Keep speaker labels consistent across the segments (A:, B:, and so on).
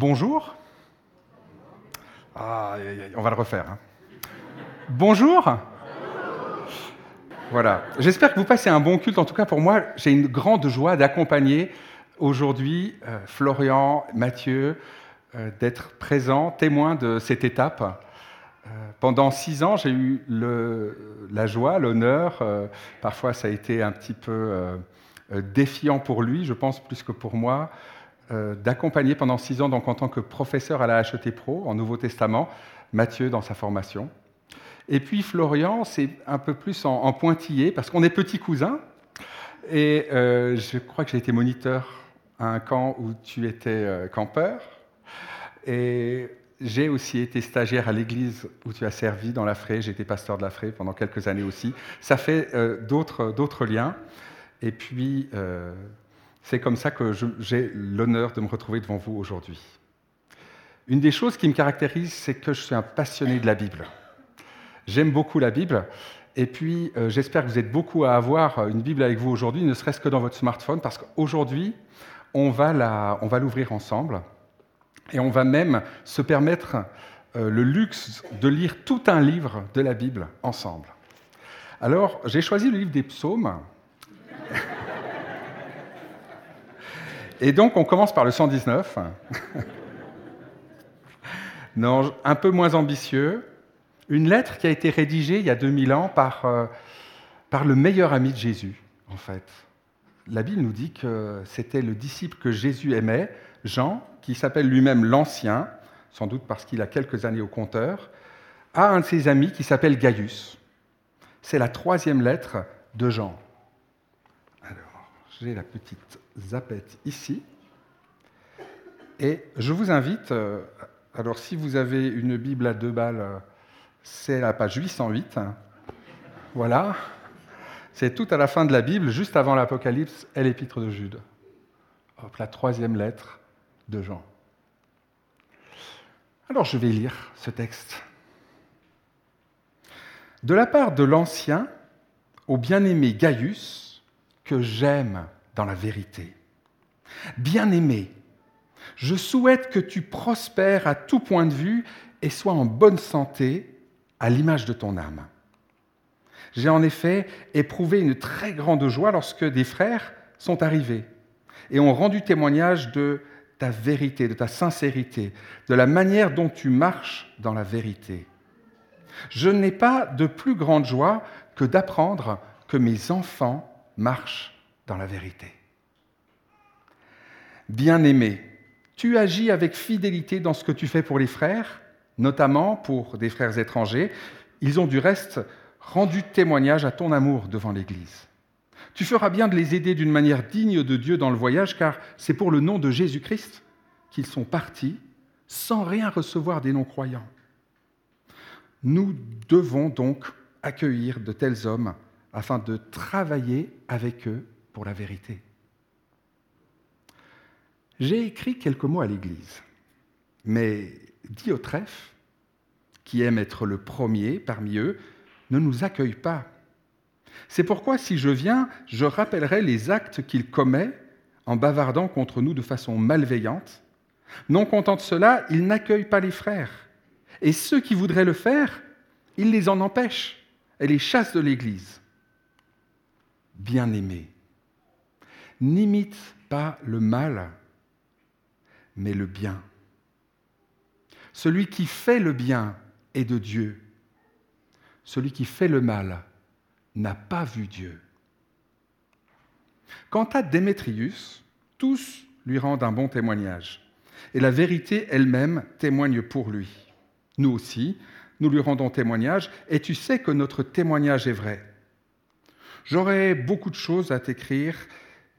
A: Bonjour. Ah, on va le refaire. hein. Bonjour. Voilà. J'espère que vous passez un bon culte. En tout cas, pour moi, j'ai une grande joie d'accompagner aujourd'hui euh, Florian, Mathieu, euh, d'être présents, témoins de cette étape. Euh, pendant six ans, j'ai eu la joie, l'honneur, parfois ça a été un petit peu défiant pour lui, je pense plus que pour moi, d'accompagner pendant six ans, donc en tant que professeur à la HET Pro, en Nouveau Testament, Mathieu dans sa formation. Et puis Florian, c'est un peu plus en, pointillé, parce qu'on est petits cousins. Et euh, je crois que j'ai été moniteur à un camp où tu étais euh, campeur. Et j'ai aussi été stagiaire à l'église où tu as servi dans la. J'ai été pasteur de la Fraie pendant quelques années aussi. Ça fait euh, d'autres liens. Et puis, euh, c'est comme ça que j'ai l'honneur de me retrouver devant vous aujourd'hui. Une des choses qui me caractérise, c'est que je suis un passionné de la Bible. J'aime beaucoup la Bible. Et puis, euh, j'espère que vous êtes beaucoup à avoir une Bible avec vous aujourd'hui, ne serait-ce que dans votre smartphone, parce qu'aujourd'hui, on va la- on va l'ouvrir ensemble. Et on va même se permettre euh, le luxe de lire tout un livre de la Bible ensemble. Alors, j'ai choisi le livre des psaumes. Et donc, on commence par le 119. non, un peu moins ambitieux. Une lettre qui a été rédigée il y a 2000 ans par, euh, par le meilleur ami de Jésus, en fait. La Bible nous dit que c'était le disciple que Jésus aimait, Jean, qui s'appelle lui-même l'Ancien, sans doute parce qu'il a quelques années au compteur, à un de ses amis qui s'appelle Gaius. C'est la troisième lettre de Jean. J'ai la petite zapette ici. Et je vous invite, euh, alors si vous avez une Bible à deux balles, c'est la page 808. hein. Voilà. C'est tout à la fin de la Bible, juste avant l'Apocalypse et l'Épître de Jude. Hop, la troisième lettre de Jean. Alors je vais lire ce texte. De la part de l'Ancien au bien-aimé Gaius, que j'aime la vérité. Bien-aimé, je souhaite que tu prospères à tout point de vue et sois en bonne santé à l'image de ton âme. J'ai en effet éprouvé une très grande joie lorsque des frères sont arrivés et ont rendu témoignage de ta vérité, de ta sincérité, de la manière dont tu marches dans la vérité. Je n'ai pas de plus grande joie que d'apprendre que mes enfants marchent la vérité. Bien-aimé, tu agis avec fidélité dans ce que tu fais pour les frères, notamment pour des frères étrangers. Ils ont du reste rendu témoignage à ton amour devant l'Église. Tu feras bien de les aider d'une manière digne de Dieu dans le voyage, car c'est pour le nom de Jésus-Christ qu'ils sont partis sans rien recevoir des non-croyants. Nous devons donc accueillir de tels hommes afin de travailler avec eux la vérité. J'ai écrit quelques mots à l'Église, mais Diotrephe, qui aime être le premier parmi eux, ne nous accueille pas. C'est pourquoi, si je viens, je rappellerai les actes qu'il commet en bavardant contre nous de façon malveillante. Non content de cela, il n'accueille pas les frères. Et ceux qui voudraient le faire, il les en empêche et les chasse de l'Église. Bien-aimé, n'imite pas le mal, mais le bien. Celui qui fait le bien est de Dieu. Celui qui fait le mal n'a pas vu Dieu. Quant à Démétrius, tous lui rendent un bon témoignage. Et la vérité elle-même témoigne pour lui. Nous aussi, nous lui rendons témoignage, et tu sais que notre témoignage est vrai. J'aurais beaucoup de choses à t'écrire,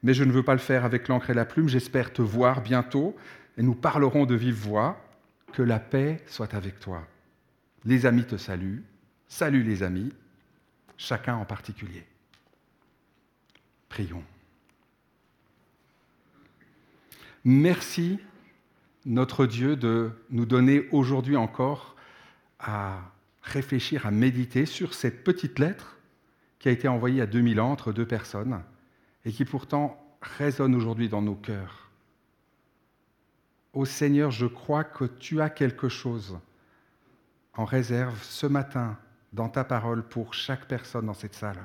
A: mais je ne veux pas le faire avec l'encre et la plume. J'espère te voir bientôt, et nous parlerons de vive voix. Que la paix soit avec toi. Les amis te saluent. Salut les amis, chacun en particulier. Prions. Merci, notre Dieu, de nous donner aujourd'hui encore à réfléchir, à méditer sur cette petite lettre qui a été envoyée à 2000 ans entre deux personnes et qui pourtant résonne aujourd'hui dans nos cœurs. Ô Seigneur, je crois que tu as quelque chose en réserve ce matin dans ta parole pour chaque personne dans cette salle.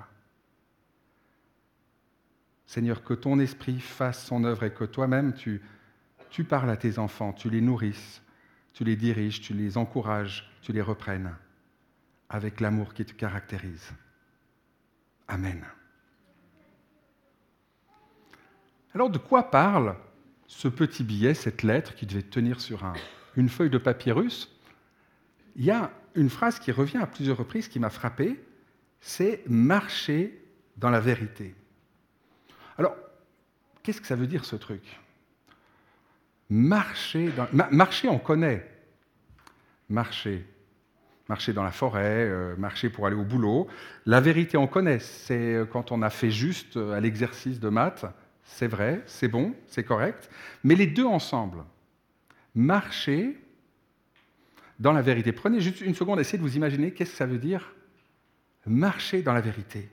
A: Seigneur, que ton esprit fasse son œuvre et que toi-même tu, parles à tes enfants, tu les nourrisses, tu les diriges, tu les encourages, tu les reprennes avec l'amour qui te caractérise. Amen. Alors de quoi parle ce petit billet, cette lettre qui devait tenir sur une feuille de papyrus? Il y a une phrase qui revient à plusieurs reprises qui m'a frappé, c'est marcher dans la vérité. Alors, qu'est-ce que ça veut dire ce truc? Marcher, dans... marcher, on connaît. Marcher. Marcher dans la forêt, euh, marcher pour aller au boulot. La vérité, on connaît. C'est euh, quand on a fait juste euh, à l'exercice de maths, c'est vrai, c'est bon, c'est correct. Mais les deux ensemble, marcher dans la vérité. Prenez juste une seconde, essayez de vous imaginer qu'est-ce que ça veut dire marcher dans la vérité.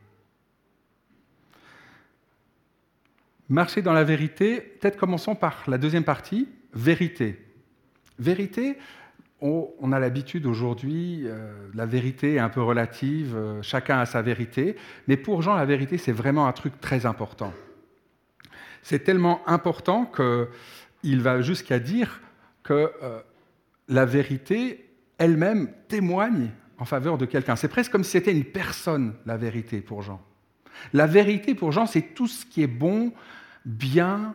A: Marcher dans la vérité, peut-être commençons par la deuxième partie, vérité. Vérité, on, a l'habitude aujourd'hui, euh, la vérité est un peu relative, euh, chacun a sa vérité, mais pour Jean, la vérité, c'est vraiment un truc très important. C'est tellement important qu'il va jusqu'à dire que euh, la vérité elle-même témoigne en faveur de quelqu'un. C'est presque comme si c'était une personne, la vérité pour Jean. La vérité pour Jean, c'est tout ce qui est bon, bien,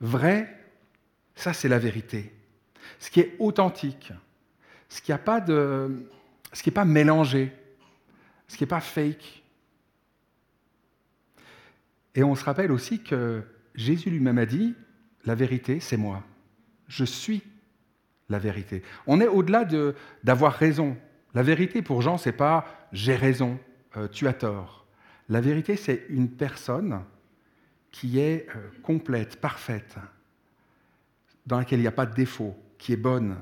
A: vrai. Ça, c'est la vérité. Ce qui est authentique, ce qui n'est de, pas mélangé, ce qui n'est pas fake. Et on se rappelle aussi que Jésus lui-même a dit, la vérité, c'est moi. Je suis la vérité. On est au-delà d'avoir raison. La vérité pour Jean, c'est pas j'ai raison, euh, tu as tort. La vérité, c'est une personne qui est euh, complète, parfaite, dans laquelle il n'y a pas de défaut, qui est bonne,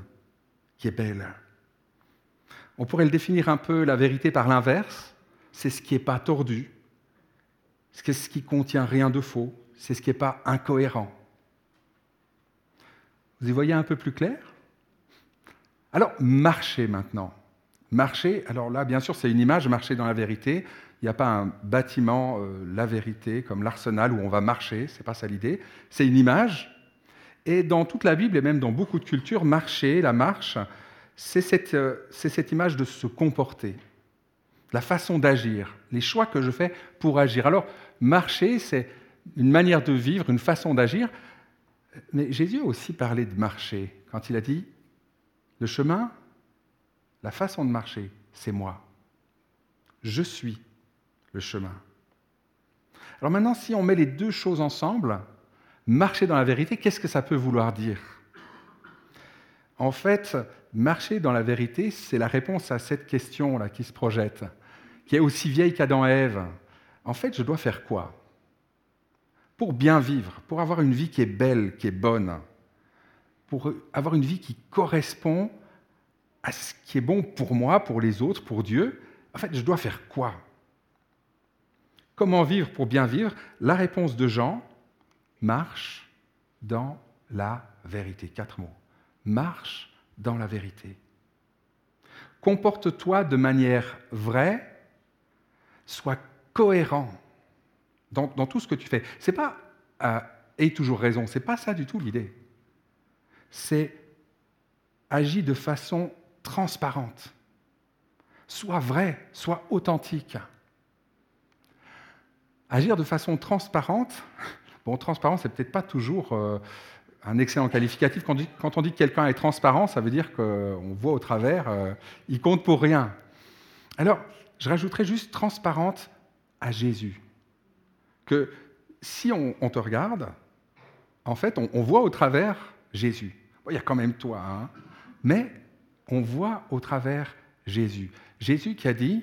A: qui est belle. On pourrait le définir un peu la vérité par l'inverse, c'est ce qui n'est pas tordu, c'est ce qui contient rien de faux, c'est ce qui n'est pas incohérent. Vous y voyez un peu plus clair? Alors, marcher maintenant. Marcher, alors là, bien sûr, c'est une image, marcher dans la vérité. Il n'y a pas un bâtiment, euh, la vérité, comme l'arsenal où on va marcher, ce n'est pas ça l'idée. C'est une image. Et dans toute la Bible et même dans beaucoup de cultures, marcher, la marche, c'est cette, euh, cette image de se comporter, la façon d'agir, les choix que je fais pour agir. Alors, marcher, c'est une manière de vivre, une façon d'agir. Mais Jésus a aussi parlé de marcher quand il a dit le chemin, la façon de marcher, c'est moi. Je suis le chemin. Alors maintenant, si on met les deux choses ensemble, marcher dans la vérité, qu'est-ce que ça peut vouloir dire? En fait, marcher dans la vérité, c'est la réponse à cette question-là qui se projette, qui est aussi vieille qu'Adam et Ève. En fait, je dois faire quoi? Pour bien vivre, pour avoir une vie qui est belle, qui est bonne, pour avoir une vie qui correspond à ce qui est bon pour moi, pour les autres, pour Dieu, en fait, je dois faire quoi? Comment vivre pour bien vivre? La réponse de Jean, marche dans la vérité. Quatre mots. Marche dans la vérité. Comporte-toi de manière vraie, sois cohérent dans, tout ce que tu fais. C'est pas euh, toujours raison, c'est pas ça du tout l'idée c'est agir de façon transparente. Soit vrai, soit authentique. Agir de façon transparente, bon, transparent, c'est peut-être pas toujours euh, un excellent qualificatif. Quand on dit, que quelqu'un est transparent, ça veut dire qu'on voit au travers, euh, il compte pour rien. Alors, je rajouterais juste transparente à Jésus. Que si on, te regarde, en fait, on voit au travers Jésus il y a quand même toi, hein. mais on voit au travers Jésus. Jésus qui a dit,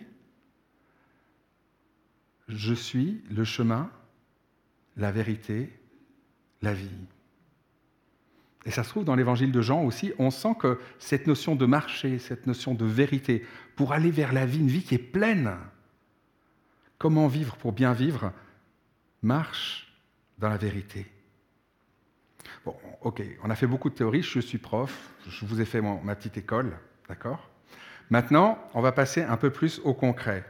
A: je suis le chemin, la vérité, la vie. Et ça se trouve dans l'évangile de Jean aussi, on sent que cette notion de marché, cette notion de vérité, pour aller vers la vie, une vie qui est pleine, comment vivre pour bien vivre, marche dans la vérité. Bon, ok, on a fait beaucoup de théories, je suis prof, je vous ai fait ma petite école, d'accord? Maintenant, on va passer un peu plus au concret.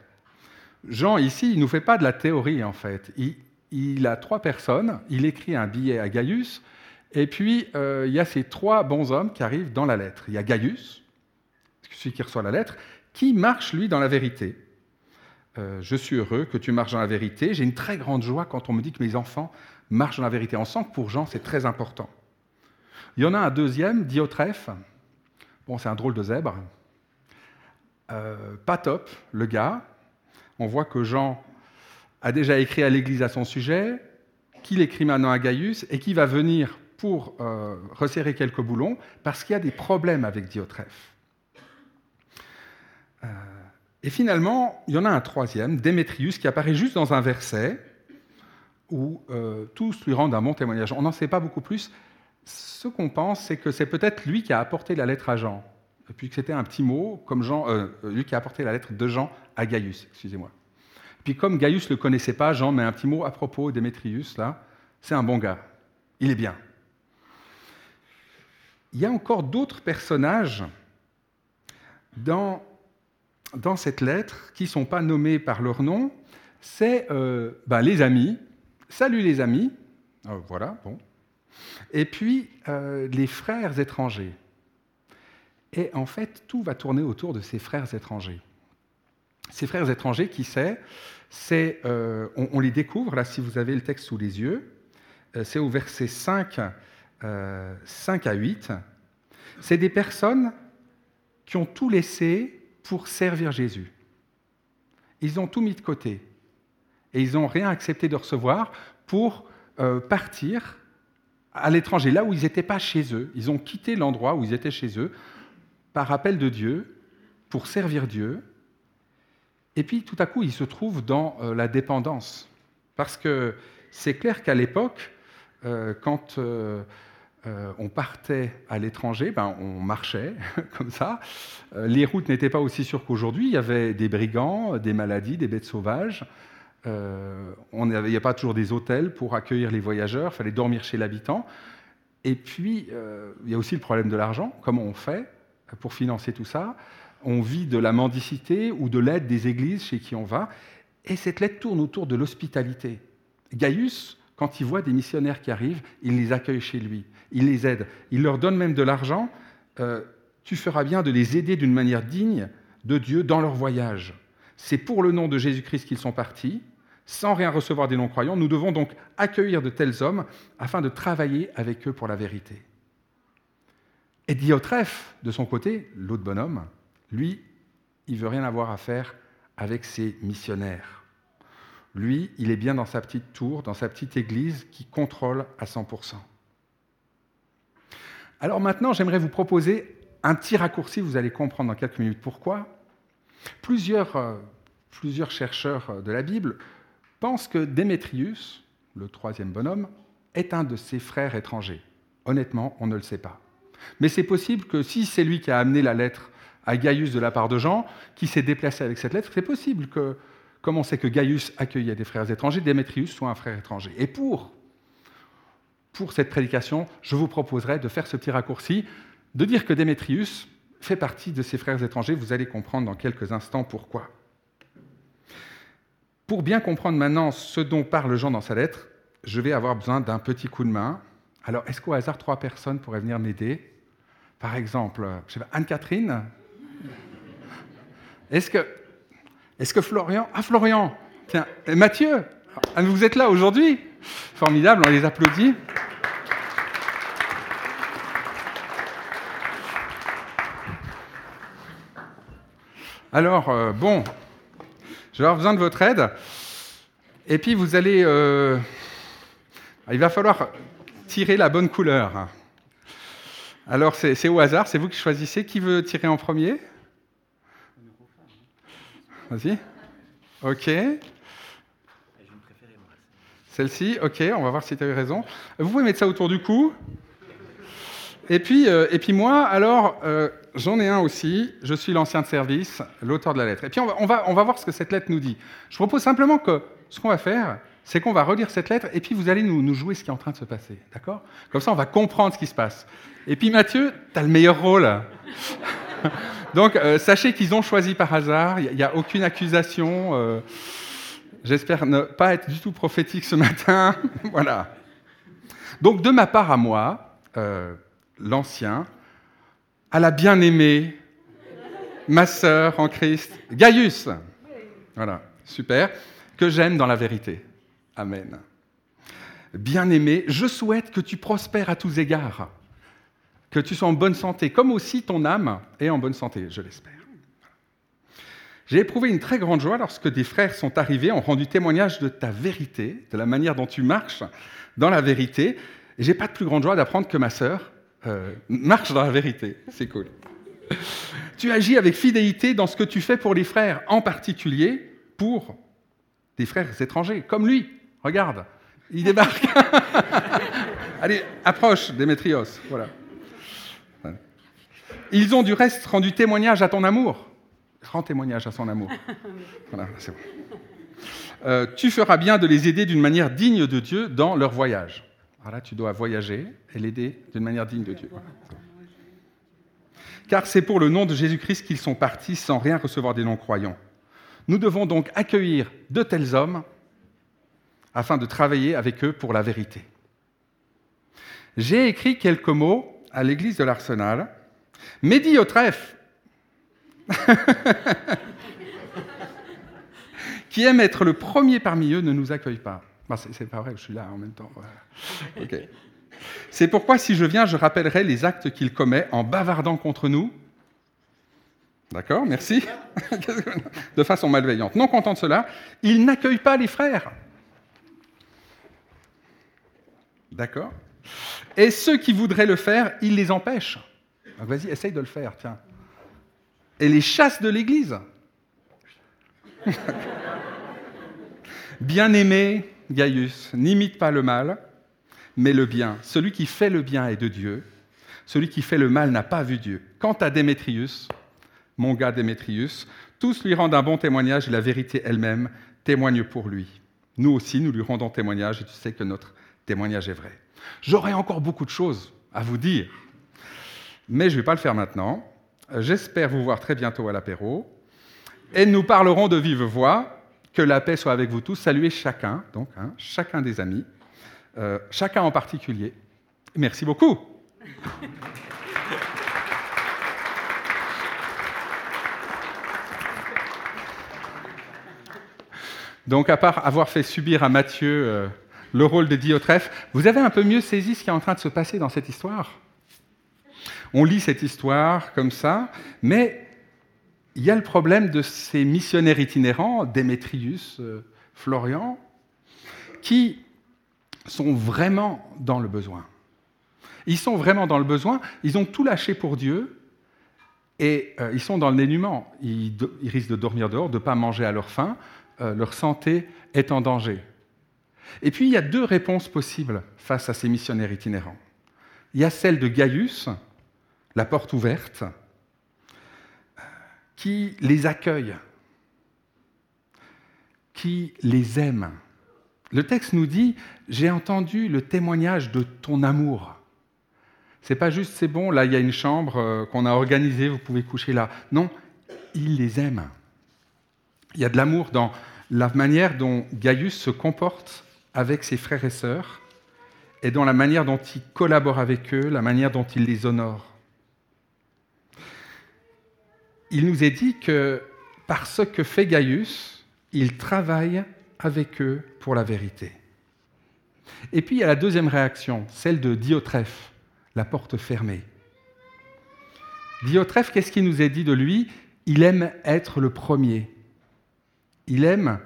A: Jean, ici, il ne nous fait pas de la théorie, en fait. Il, a trois personnes, il écrit un billet à Gaius, et puis euh, il y a ces trois bons hommes qui arrivent dans la lettre. Il y a Gaius, celui qui reçoit la lettre, qui marche, lui, dans la vérité. Euh, je suis heureux que tu marches dans la vérité. J'ai une très grande joie quand on me dit que mes enfants marchent dans la vérité. On sent que pour Jean, c'est très important. Il y en a un deuxième, Diotrephe. Bon, c'est un drôle de zèbre. Euh, pas top, le gars. On voit que Jean a déjà écrit à l'Église à son sujet, qu'il écrit maintenant à Gaius et qui va venir pour euh, resserrer quelques boulons parce qu'il y a des problèmes avec Diotrephe. Euh, et finalement, il y en a un troisième, Démétrius, qui apparaît juste dans un verset où euh, tous lui rendent un bon témoignage. On n'en sait pas beaucoup plus. Ce qu'on pense, c'est que c'est peut-être lui qui a apporté la lettre à Jean, et puis que c'était un petit mot, comme Jean, euh, lui qui a apporté la lettre de Jean à Gaius, excusez-moi. Puis comme Gaius ne le connaissait pas, Jean met un petit mot à propos Démétrius, là, c'est un bon gars, il est bien. Il y a encore d'autres personnages dans dans cette lettre, qui ne sont pas nommés par leur nom, c'est euh, ben, les amis. Salut les amis. Euh, voilà, bon. Et puis euh, les frères étrangers. Et en fait, tout va tourner autour de ces frères étrangers. Ces frères étrangers, qui c'est? C'est, on, on, les découvre, là, si vous avez le texte sous les yeux, c'est au verset 5, 5 à 8. C'est des personnes qui ont tout laissé pour servir Jésus. Ils ont tout mis de côté et ils n'ont rien accepté de recevoir pour euh, partir à l'étranger, là où ils n'étaient pas chez eux. Ils ont quitté l'endroit où ils étaient chez eux par appel de Dieu pour servir Dieu. Et puis tout à coup, ils se trouvent dans euh, la dépendance. Parce que c'est clair qu'à l'époque, euh, quand euh, on partait à l'étranger, ben, on marchait comme ça. Euh, les routes n'étaient pas aussi sûres qu'aujourd'hui. Il y avait des brigands, des maladies, des bêtes sauvages. Euh, il n'y a pas toujours des hôtels pour accueillir les voyageurs. Il fallait dormir chez l'habitant. Et puis, il y a aussi le problème de l'argent. Comment on fait pour financer tout ça? On vit de la mendicité ou de l'aide des églises chez qui on va. Et cette lettre tourne autour de l'hospitalité. Gaius, quand il voit des missionnaires qui arrivent, il les accueille chez lui il les aide. Il leur donne même de l'argent. Euh, tu feras bien de les aider d'une manière digne de Dieu dans leur voyage. C'est pour le nom de Jésus-Christ qu'ils sont partis, sans rien recevoir des non-croyants. Nous devons donc accueillir de tels hommes afin de travailler avec eux pour la vérité. Et Diotrephe, de son côté, l'autre bonhomme, lui, il veut rien avoir à faire avec ces missionnaires. Lui, il est bien dans sa petite tour, dans sa petite église qui contrôle à 100%. Alors maintenant, j'aimerais vous proposer un petit raccourci, vous allez comprendre dans quelques minutes pourquoi. Plusieurs, euh, plusieurs chercheurs euh, de la Bible pensent que Démétrius, le troisième bonhomme, est un de ses frères étrangers. Honnêtement, on ne le sait pas. Mais c'est possible que si c'est lui qui a amené la lettre à Gaius de la part de Jean, qui s'est déplacé avec cette lettre, c'est possible que, comme on sait que Gaius accueillait des frères étrangers, Démétrius soit un frère étranger. Et pour pour cette prédication, je vous proposerai de faire ce petit raccourci, de dire que Démétrius fait partie de ses frères étrangers. Vous allez comprendre dans quelques instants pourquoi. Pour bien comprendre maintenant ce dont parle Jean dans sa lettre, je vais avoir besoin d'un petit coup de main. Alors, est-ce qu'au hasard, trois personnes pourraient venir m'aider? Par exemple, Anne-Catherine? Est-ce que, est que Florian Ah, Florian Tiens, Mathieu ah, Vous êtes là aujourd'hui Formidable, on les applaudit. Alors, euh, bon, je vais avoir besoin de votre aide. Et puis, vous allez... Euh, il va falloir tirer la bonne couleur. Alors, c'est au hasard, c'est vous qui choisissez. Qui veut tirer en premier? Vas-y. Ok. Celle-ci, ok, on va voir si tu as eu raison. Vous pouvez mettre ça autour du cou. Et puis, euh, et puis moi, alors, euh, j'en ai un aussi. Je suis l'ancien de service, l'auteur de la lettre. Et puis on va, on, va, on va voir ce que cette lettre nous dit. Je propose simplement que ce qu'on va faire, c'est qu'on va relire cette lettre et puis vous allez nous, nous jouer ce qui est en train de se passer. D'accord? Comme ça, on va comprendre ce qui se passe. Et puis Mathieu, tu as le meilleur rôle. Donc, euh, sachez qu'ils ont choisi par hasard, il n'y a, aucune accusation. Euh, j'espère ne pas être du tout prophétique ce matin. voilà. Donc, de ma part à moi, euh, l'ancien, à la bien-aimée, ma sœur en Christ, Gaius. Voilà, super. Que j'aime dans la vérité. Amen. Bien-aimé, je souhaite que tu prospères à tous égards, que tu sois en bonne santé, comme aussi ton âme est en bonne santé, je l'espère. J'ai éprouvé une très grande joie lorsque des frères sont arrivés, ont rendu témoignage de ta vérité, de la manière dont tu marches dans la vérité. Et j'ai pas de plus grande joie d'apprendre que ma sœur euh, marche dans la vérité. C'est cool. tu agis avec fidélité dans ce que tu fais pour les frères, en particulier pour des frères étrangers, comme lui. Regarde, il débarque. Allez, approche, Démétrios. Voilà. Ils ont du reste rendu témoignage à ton amour. Rends témoignage à son amour. Voilà, c'est bon. Euh, tu feras bien de les aider d'une manière digne de Dieu dans leur voyage. Voilà, tu dois voyager et l'aider d'une manière digne de Dieu. Car c'est pour le nom de Jésus-Christ qu'ils sont partis sans rien recevoir des non-croyants. Nous devons donc accueillir de tels hommes afin de travailler avec eux pour la vérité. J'ai écrit quelques mots à l'église de l'Arsenal, dit au trèfle, qui aime être le premier parmi eux ne nous accueille pas. c'est pas vrai, je suis là en même temps. C'est pourquoi si je viens, je rappellerai les actes qu'il commet en bavardant contre nous. D'accord, merci. de façon malveillante. Non content de cela, il n'accueille pas les frères. D'accord Et ceux qui voudraient le faire, il les empêche. Vas-y, essaye de le faire, tiens. Et les chasse de l'Église. Bien-aimé Gaius, n'imite pas le mal, mais le bien. Celui qui fait le bien est de Dieu. Celui qui fait le mal n'a pas vu Dieu. Quant à Démétrius, mon gars Démétrius, tous lui rendent un bon témoignage et la vérité elle-même témoigne pour lui. Nous aussi, nous lui rendons témoignage et tu sais que notre témoignage est vrai. J'aurais encore beaucoup de choses à vous dire, mais je ne vais pas le faire maintenant. J'espère vous voir très bientôt à l'apéro. Et nous parlerons de vive voix. Que la paix soit avec vous tous. Saluez chacun, donc, hein, chacun des amis, euh, chacun en particulier. Merci beaucoup. Donc, à part avoir fait subir à Matthieu euh, le rôle de Diotrephe, vous avez un peu mieux saisi ce qui est en train de se passer dans cette histoire? On lit cette histoire comme ça, mais il y a le problème de ces missionnaires itinérants, Démétrius, euh, Florian, qui sont vraiment dans le besoin. Ils sont vraiment dans le besoin, ils ont tout lâché pour Dieu, et euh, ils sont dans le dénuement. Ils, risquent de dormir dehors, de ne pas manger à leur faim, euh, leur santé est en danger. Et puis il y a deux réponses possibles face à ces missionnaires itinérants. Il y a celle de Gaius, la porte ouverte, qui les accueille, qui les aime. Le texte nous dit J'ai entendu le témoignage de ton amour. C'est pas juste c'est bon, là il y a une chambre euh, qu'on a organisée, vous pouvez coucher là. Non, il les aime. Il y a de l'amour dans la manière dont Gaius se comporte avec ses frères et sœurs et dans la manière dont il collabore avec eux, la manière dont il les honore. Il nous est dit que par ce que fait Gaius, il travaille avec eux pour la vérité. Et puis il y a la deuxième réaction, celle de Diotrephe, la porte fermée. Diotrephe, qu'est-ce qu'il nous est dit de lui? Il aime être le premier. Il aime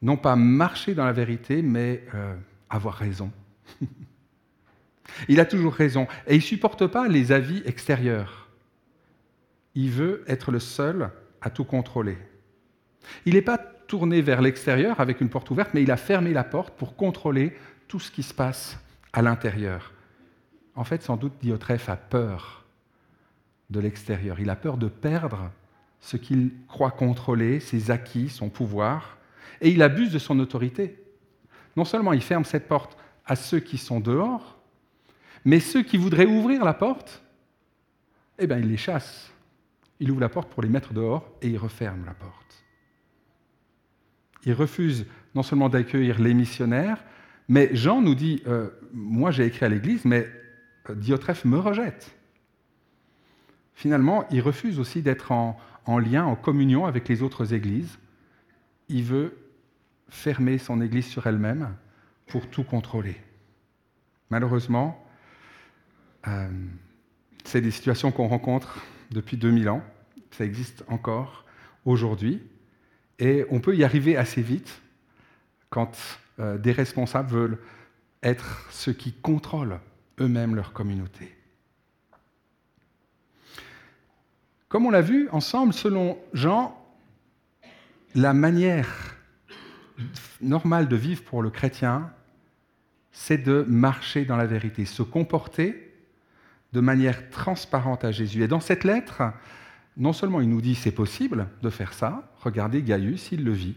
A: non pas marcher dans la vérité, mais euh, avoir raison. il a toujours raison. Et il supporte pas les avis extérieurs. Il veut être le seul à tout contrôler. Il n'est pas tourné vers l'extérieur avec une porte ouverte, mais il a fermé la porte pour contrôler tout ce qui se passe à l'intérieur. En fait, sans doute, Diotrephe a peur de l'extérieur. Il a peur de perdre ce qu'il croit contrôler, ses acquis, son pouvoir et il abuse de son autorité. non seulement il ferme cette porte à ceux qui sont dehors, mais ceux qui voudraient ouvrir la porte, eh bien, il les chasse. Il ouvre la porte pour les mettre dehors et il referme la porte. Il refuse non seulement d'accueillir les missionnaires, mais Jean nous dit, euh, moi j'ai écrit à l'Église, mais euh, Diotrephe me rejette. Finalement, il refuse aussi d'être en, en lien, en communion avec les autres églises. Il veut fermer son Église sur elle-même pour tout contrôler. Malheureusement, euh, c'est des situations qu'on rencontre depuis 2000 ans, ça existe encore aujourd'hui, et on peut y arriver assez vite quand euh, des responsables veulent être ceux qui contrôlent eux-mêmes leur communauté. Comme on l'a vu ensemble, selon Jean, la manière normale de vivre pour le chrétien, c'est de marcher dans la vérité, se comporter de manière transparente à Jésus. Et dans cette lettre, non seulement il nous dit c'est possible de faire ça, regardez Gaius, il le vit,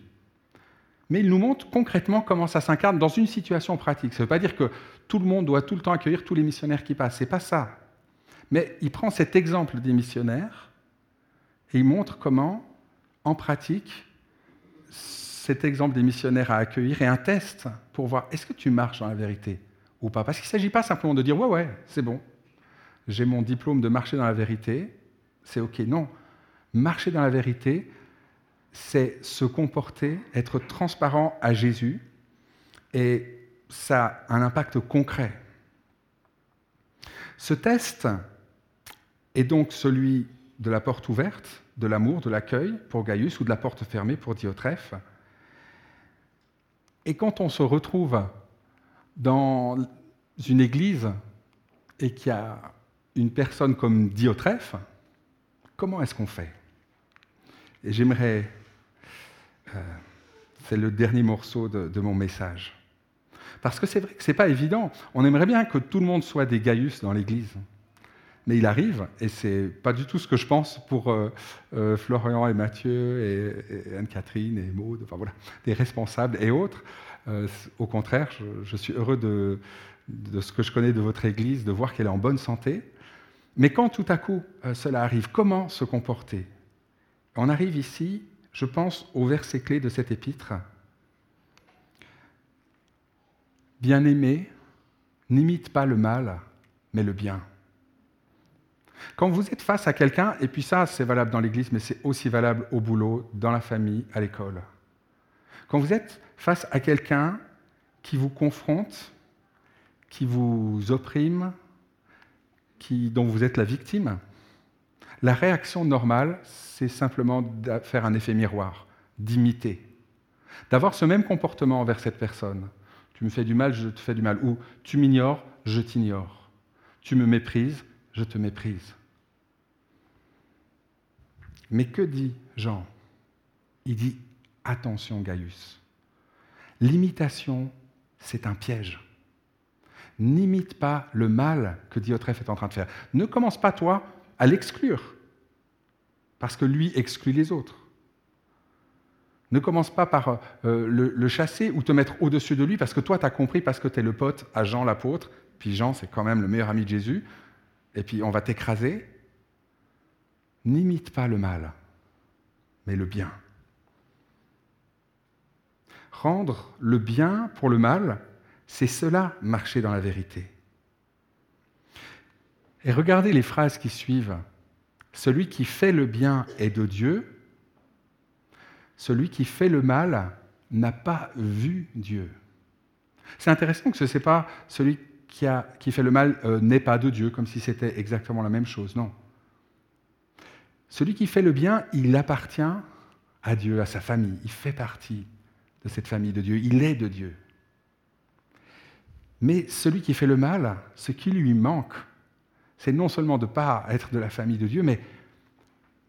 A: mais il nous montre concrètement comment ça s'incarne dans une situation pratique. Ça ne veut pas dire que tout le monde doit tout le temps accueillir tous les missionnaires qui passent, c'est pas ça. Mais il prend cet exemple des missionnaires et il montre comment, en pratique, cet exemple des missionnaires à accueillir est un test pour voir est-ce que tu marches dans la vérité ou pas. Parce qu'il ne s'agit pas simplement de dire ouais, ouais, c'est bon, j'ai mon diplôme de marcher dans la vérité, c'est OK. Non, marcher dans la vérité, c'est se comporter, être transparent à Jésus, et ça a un impact concret. Ce test est donc celui de la porte ouverte, de l'amour, de l'accueil pour Gaius, ou de la porte fermée pour Diotrephe. Et quand on se retrouve dans une église et qu'il y a une personne comme Diotrephe, comment est-ce qu'on fait? Et j'aimerais... Euh, c'est le dernier morceau de, mon message. Parce que c'est vrai que ce n'est pas évident. On aimerait bien que tout le monde soit des Gaius dans l'Église. Mais il arrive, et c'est pas du tout ce que je pense pour euh, euh, Florian et Mathieu et, Anne-Catherine et Maude, enfin voilà, des responsables et autres. Au contraire, je, suis heureux de, ce que je connais de votre Église, de voir qu'elle est en bonne santé. Mais quand tout à coup cela arrive, comment se comporter? On arrive ici, je pense, au verset clé de cet épître. Bien-aimé, n'imite pas le mal, mais le bien. Quand vous êtes face à quelqu'un, et puis ça c'est valable dans l'Église, mais c'est aussi valable au boulot, dans la famille, à l'école. Quand vous êtes face à quelqu'un qui vous confronte, qui vous opprime, dont vous êtes la victime, la réaction normale, c'est simplement de faire un effet miroir, d'imiter, d'avoir ce même comportement envers cette personne. Tu me fais du mal, je te fais du mal. Ou tu m'ignores, je t'ignore. Tu me méprises, je te méprise. Mais que dit Jean? Il dit attention Gaius. L'imitation, c'est un piège. N'imite pas le mal que Diotrephe est en train de faire. Ne commence pas, toi, à l'exclure, parce que lui exclut les autres. Ne commence pas par euh, le, le, chasser ou te mettre au-dessus de lui, parce que toi, tu as compris, parce que tu es le pote à Jean l'apôtre, puis Jean, c'est quand même le meilleur ami de Jésus, et puis on va t'écraser. N'imite pas le mal, mais le bien. Rendre le bien pour le mal, c'est cela marcher dans la vérité. Et regardez les phrases qui suivent. Celui qui fait le bien est de Dieu, celui qui fait le mal n'a pas vu Dieu. C'est intéressant que ce n'est pas celui qui, fait le mal euh, n'est pas de Dieu, comme si c'était exactement la même chose. Non. Celui qui fait le bien, il appartient à Dieu, à sa famille. Il fait partie de cette famille de Dieu. Il est de Dieu. Mais celui qui fait le mal, ce qui lui manque, c'est non seulement de ne pas être de la famille de Dieu, mais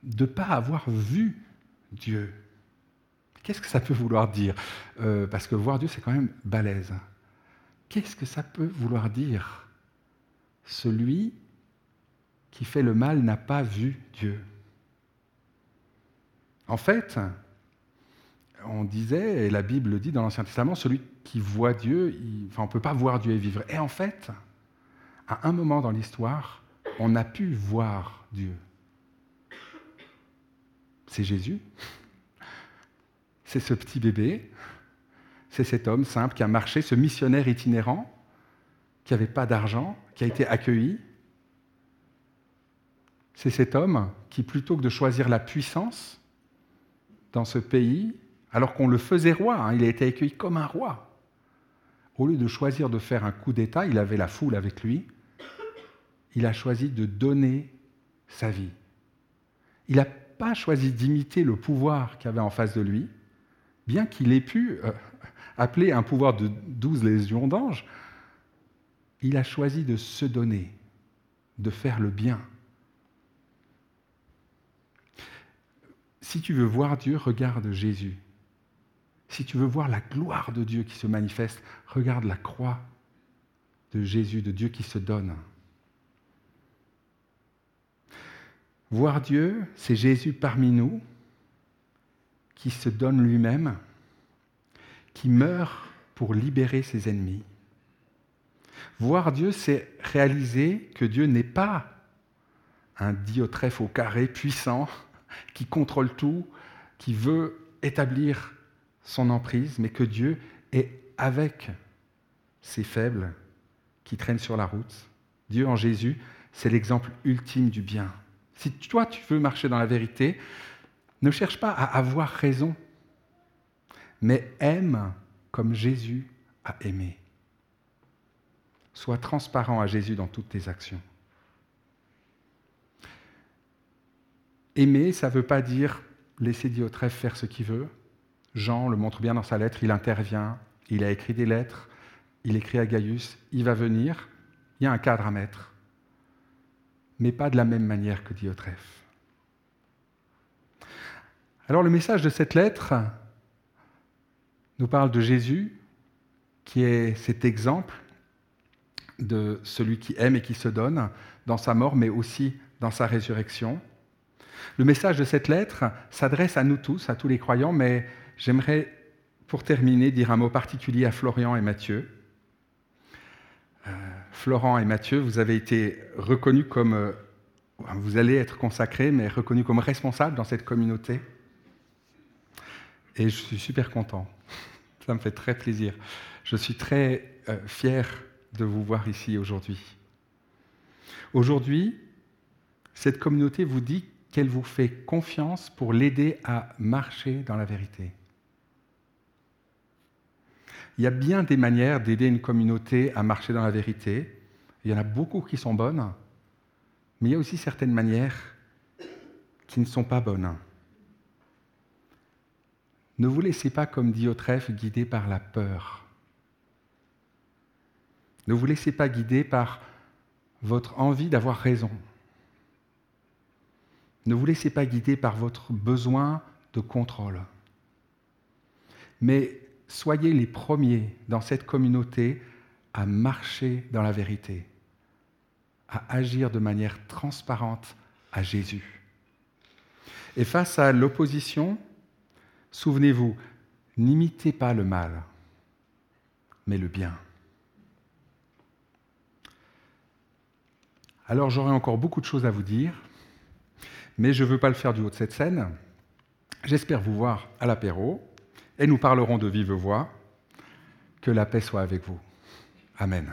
A: de ne pas avoir vu Dieu. Qu'est-ce que ça peut vouloir dire? Euh, Parce que voir Dieu, c'est quand même balèze. Qu'est-ce que ça peut vouloir dire? Celui qui fait le mal n'a pas vu Dieu. En fait, on disait, et la Bible le dit dans l'Ancien Testament, celui qui voit Dieu, on ne peut pas voir Dieu et vivre. Et en fait, à un moment dans l'histoire, on a pu voir Dieu. C'est Jésus. C'est ce petit bébé. C'est cet homme simple qui a marché, ce missionnaire itinérant, qui n'avait pas d'argent, qui a été accueilli. C'est cet homme qui, plutôt que de choisir la puissance dans ce pays, alors qu'on le faisait roi, hein, il a été accueilli comme un roi. Au lieu de choisir de faire un coup d'État, il avait la foule avec lui, il a choisi de donner sa vie. Il n'a pas choisi d'imiter le pouvoir qu'il avait en face de lui, bien qu'il ait pu euh, appeler un pouvoir de douze légions d'anges, il a choisi de se donner, de faire le bien. Si tu veux voir Dieu, regarde Jésus. Si tu veux voir la gloire de Dieu qui se manifeste, regarde la croix de Jésus, de Dieu qui se donne. Voir Dieu, c'est Jésus parmi nous, qui se donne lui-même, qui meurt pour libérer ses ennemis. Voir Dieu, c'est réaliser que Dieu n'est pas un diotreff au carré puissant qui contrôle tout, qui veut établir son emprise, mais que Dieu est avec ces faibles qui traînent sur la route. Dieu en Jésus, c'est l'exemple ultime du bien. Si toi tu veux marcher dans la vérité, ne cherche pas à avoir raison, mais aime comme Jésus a aimé. Sois transparent à Jésus dans toutes tes actions. Aimer, ça ne veut pas dire laisser Diotrephe faire ce qu'il veut. Jean le montre bien dans sa lettre, il intervient, il a écrit des lettres, il écrit à Gaius, il va venir, il y a un cadre à mettre, mais pas de la même manière que Diotrephe. Alors le message de cette lettre nous parle de Jésus, qui est cet exemple de celui qui aime et qui se donne dans sa mort, mais aussi dans sa résurrection. Le message de cette lettre s'adresse à nous tous, à tous les croyants, mais j'aimerais, pour terminer, dire un mot particulier à Florian et Mathieu. Euh, Florent et Mathieu, vous avez été reconnus comme, euh, vous allez être consacrés, mais reconnus comme responsables dans cette communauté. Et je suis super content. Ça me fait très plaisir. Je suis très euh, fier de vous voir ici aujourd'hui. Aujourd'hui, cette communauté vous dit qu'elle vous fait confiance pour l'aider à marcher dans la vérité. Il y a bien des manières d'aider une communauté à marcher dans la vérité. Il y en a beaucoup qui sont bonnes, mais il y a aussi certaines manières qui ne sont pas bonnes. Ne vous laissez pas, comme dit Autref, guider par la peur. Ne vous laissez pas guider par votre envie d'avoir raison. Ne vous laissez pas guider par votre besoin de contrôle. Mais soyez les premiers dans cette communauté à marcher dans la vérité, à agir de manière transparente à Jésus. Et face à l'opposition, souvenez-vous, n'imitez pas le mal, mais le bien. Alors j'aurai encore beaucoup de choses à vous dire, mais je ne veux pas le faire du haut de cette scène. J'espère vous voir à l'apéro et nous parlerons de vive voix. Que la paix soit avec vous. Amen.